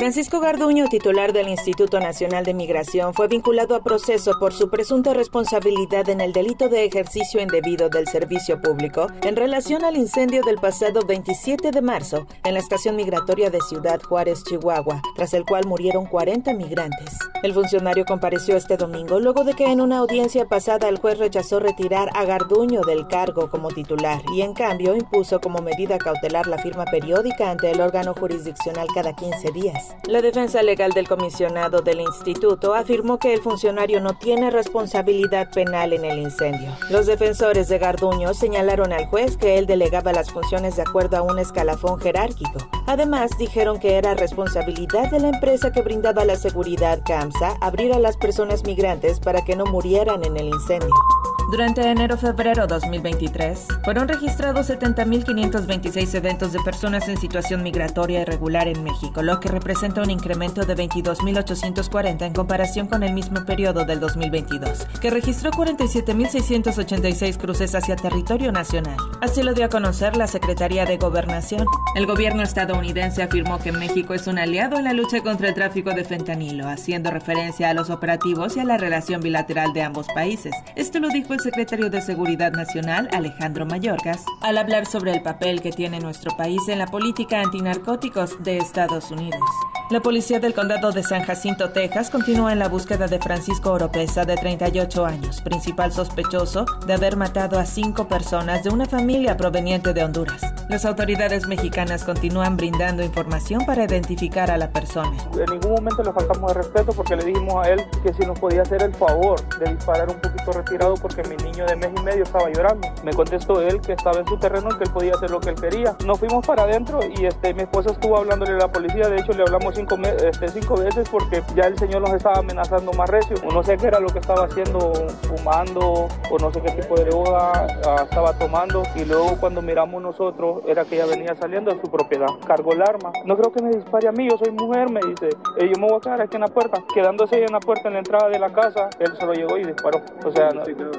Francisco Garduño, titular del Instituto Nacional de Migración, fue vinculado a proceso por su presunta responsabilidad en el delito de ejercicio indebido del servicio público en relación al incendio del pasado 27 de marzo en la estación migratoria de Ciudad Juárez, Chihuahua, tras el cual murieron 40 migrantes. El funcionario compareció este domingo luego de que en una audiencia pasada el juez rechazó retirar a Garduño del cargo como titular y en cambio impuso como medida cautelar la firma periódica ante el órgano jurisdiccional cada 15 días. La defensa legal del comisionado del instituto afirmó que el funcionario no tiene responsabilidad penal en el incendio. Los defensores de Garduño señalaron al juez que él delegaba las funciones de acuerdo a un escalafón jerárquico. Además, dijeron que era responsabilidad de la empresa que brindaba la seguridad CAMSA abrir a las personas migrantes para que no murieran en el incendio. Durante enero-febrero 2023, fueron registrados 70.526 eventos de personas en situación migratoria irregular en México, lo que representa un incremento de 22.840 en comparación con el mismo periodo del 2022, que registró 47.686 cruces hacia territorio nacional. Así lo dio a conocer la Secretaría de Gobernación. El gobierno estadounidense afirmó que México es un aliado en la lucha contra el tráfico de fentanilo, haciendo referencia a los operativos y a la relación bilateral de ambos países. Esto lo dijo el secretario de Seguridad Nacional, Alejandro Mayorkas, al hablar sobre el papel que tiene nuestro país en la política antinarcóticos de Estados Unidos. La policía del condado de San Jacinto, Texas, continúa en la búsqueda de Francisco Oropesa, de 38 años, principal sospechoso de haber matado a cinco personas de una familia proveniente de Honduras. Las autoridades mexicanas continúan brindando información para identificar a la persona. En ningún momento le faltamos de respeto porque le dijimos a él que si nos podía hacer el favor de disparar un poquito retirado porque mi niño de mes y medio estaba llorando. Me contestó él que estaba en su terreno y que él podía hacer lo que él quería. Nos fuimos para adentro y este, mi esposa estuvo hablándole a la policía. De hecho, le hablamos cinco, este, cinco veces porque ya el señor nos estaba amenazando más recio. No sé qué era lo que estaba haciendo, fumando o no sé qué tipo de droga ah, estaba tomando. Y luego cuando miramos nosotros, era que ella venía saliendo de su propiedad. Cargó el arma. No creo que me dispare a mí, yo soy mujer, me dice. Eh, yo me voy a quedar aquí en la puerta. Quedándose ahí en la puerta en la entrada de la casa, él solo llegó y disparó. O sea,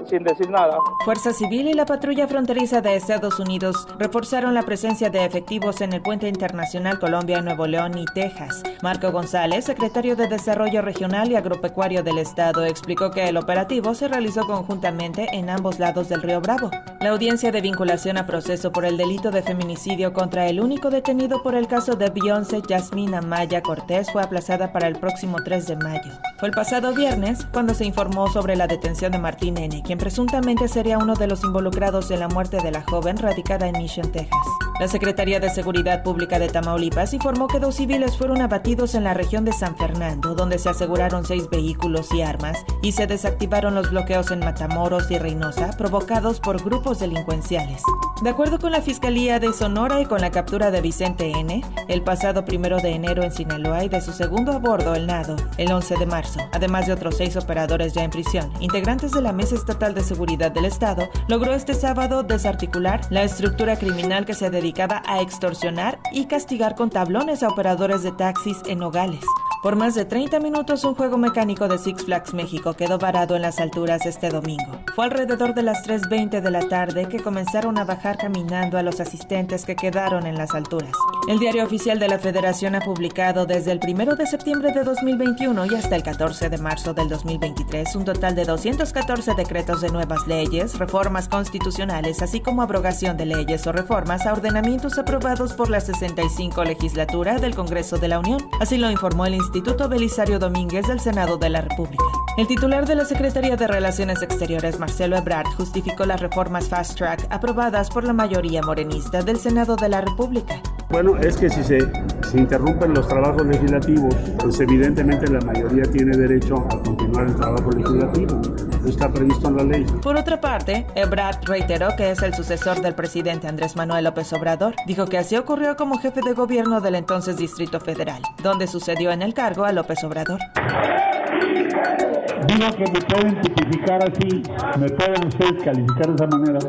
sin decir nada. Fuerza Civil y la patrulla fronteriza de Estados Unidos reforzaron la presencia de efectivos en el puente internacional Colombia-Nuevo León y Texas. Marco González, secretario de Desarrollo Regional y Agropecuario del Estado, explicó que el operativo se realizó conjuntamente en ambos lados del río Bravo. La audiencia de vinculación a proceso por el delito de feminicidio contra el único detenido por el caso de Beyoncé Jasmine Amaya Cortés fue aplazada para el próximo 3 de mayo. Fue el pasado viernes cuando se informó sobre la detención de Martín N., quien presuntamente sería uno de los involucrados en la muerte de la joven radicada en Mission, Texas. La Secretaría de Seguridad Pública de Tamaulipas informó que dos civiles fueron abatidos en la región de San Fernando, donde se aseguraron seis vehículos y armas, y se desactivaron los bloqueos en Matamoros y Reynosa provocados por grupos delincuenciales. De acuerdo con la Fiscalía de Sonora y con la captura de Vicente N., el pasado primero de enero en Sinaloa y de su segundo a el Nado, el 11 de marzo, además de otros seis operadores ya en prisión, integrantes de la Mesa Estatal de Seguridad del Estado, logró este sábado desarticular la estructura criminal que se a extorsionar y castigar con tablones a operadores de taxis en Nogales. Por más de 30 minutos un juego mecánico de Six Flags México quedó varado en las alturas este domingo. Fue alrededor de las 3.20 de la tarde que comenzaron a bajar caminando a los asistentes que quedaron en las alturas. El diario oficial de la Federación ha publicado desde el 1 de septiembre de 2021 y hasta el 14 de marzo del 2023 un total de 214 decretos de nuevas leyes, reformas constitucionales, así como abrogación de leyes o reformas a ordenamientos aprobados por la 65 legislatura del Congreso de la Unión. Así lo informó el Instituto Belisario Domínguez del Senado de la República. El titular de la Secretaría de Relaciones Exteriores, Marcelo Ebrard, justificó las reformas Fast Track aprobadas por la mayoría morenista del Senado de la República. Bueno, es que si se, interrumpen los trabajos legislativos, pues evidentemente la mayoría tiene derecho a continuar el trabajo legislativo. Está previsto en la ley. Por otra parte, Ebrard reiteró que es el sucesor del presidente Andrés Manuel López Obrador. Dijo que así ocurrió como jefe de gobierno del entonces Distrito Federal, donde sucedió en el cargo a López Obrador. Digo que me pueden tipificar así, me pueden ustedes calificar de esa manera,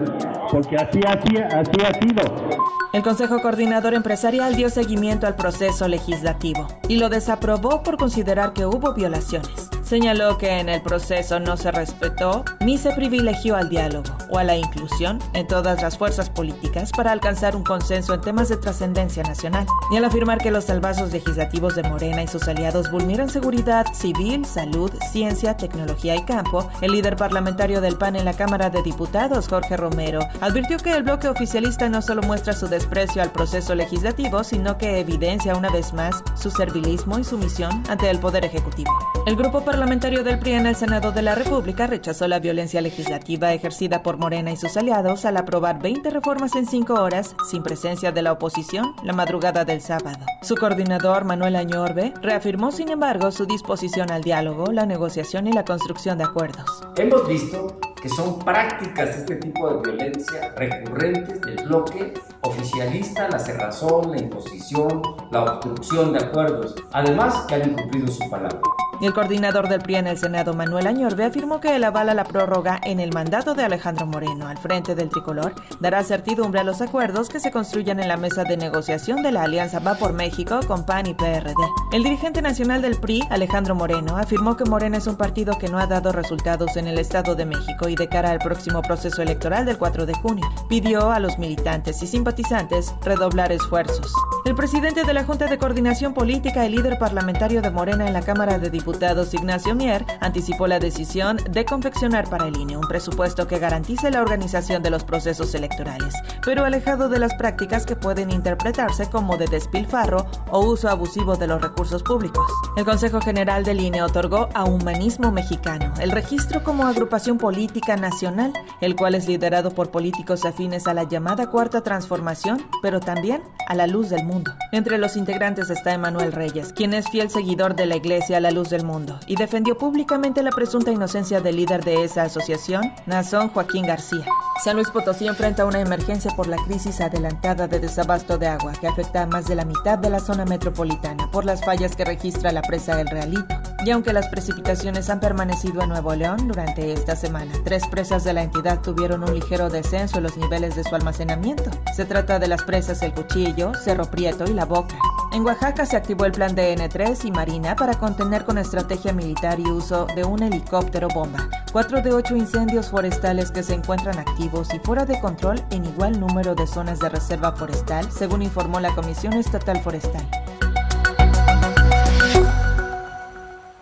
porque así, así, así ha sido. El Consejo Coordinador Empresarial dio seguimiento al proceso legislativo y lo desaprobó por considerar que hubo violaciones. Señaló que en el proceso no se respetó ni se privilegió al diálogo, o a la inclusión en todas las fuerzas políticas para alcanzar un consenso en temas de trascendencia nacional, ni al afirmar que los salvazos legislativos de Morena y sus aliados vulneran seguridad civil, salud, ciencia, tecnología y campo, el líder parlamentario del PAN en la Cámara de Diputados, Jorge Romero, advirtió que el bloque oficialista no solo muestra su desprecio al proceso legislativo, sino que evidencia una vez más su servilismo y sumisión ante el Poder Ejecutivo. El grupo parlamentario del PRI en el Senado de la República rechazó la violencia legislativa ejercida por Morena y sus aliados al aprobar 20 reformas en 5 horas, sin presencia de la oposición, la madrugada del sábado. Su coordinador, Manuel Añorbe, reafirmó, sin embargo, su disposición al diálogo, la negociación y la construcción de acuerdos. Hemos visto que son prácticas este tipo de violencia recurrentes del bloque oficialista, la cerrazón, la imposición, la obstrucción de acuerdos, además que han incumplido su palabra. El coordinador del PRI en el Senado, Manuel Añorbe, afirmó que el aval a la prórroga en el mandato de Alejandro Moreno al frente del tricolor dará certidumbre a los acuerdos que se construyan en la mesa de negociación de la Alianza Va por México con PAN y PRD. El dirigente nacional del PRI, Alejandro Moreno, afirmó que Morena es un partido que no ha dado resultados en el Estado de México y de cara al próximo proceso electoral del 4 de junio, pidió a los militantes y simpatizantes redoblar esfuerzos. El presidente de la Junta de Coordinación Política y líder parlamentario de Morena en la Cámara de Diputados diputados Ignacio Mier anticipó la decisión de confeccionar para el INE un presupuesto que garantice la organización de los procesos electorales, pero alejado de las prácticas que pueden interpretarse como de despilfarro o uso abusivo de los recursos públicos. El Consejo General del INE otorgó a Humanismo Mexicano el registro como agrupación política nacional, el cual es liderado por políticos afines a la llamada Cuarta Transformación, pero también a la luz del mundo. Entre los integrantes está Emanuel Reyes, quien es fiel seguidor de la Iglesia a la luz del mundo y defendió públicamente la presunta inocencia del líder de esa asociación, Nazón Joaquín García. San Luis Potosí enfrenta una emergencia por la crisis adelantada de desabasto de agua que afecta a más de la mitad de la zona metropolitana por las fallas que registra la presa del Realito. Y aunque las precipitaciones han permanecido en Nuevo León durante esta semana, tres presas de la entidad tuvieron un ligero descenso en los niveles de su almacenamiento. Se trata de las presas El Cuchillo, Cerro Prieto y La Boca. En Oaxaca se activó el plan de N3 y Marina para contener con estrategia militar y uso de un helicóptero bomba. Cuatro de ocho incendios forestales que se encuentran activos y fuera de control en igual número de zonas de reserva forestal, según informó la Comisión Estatal Forestal.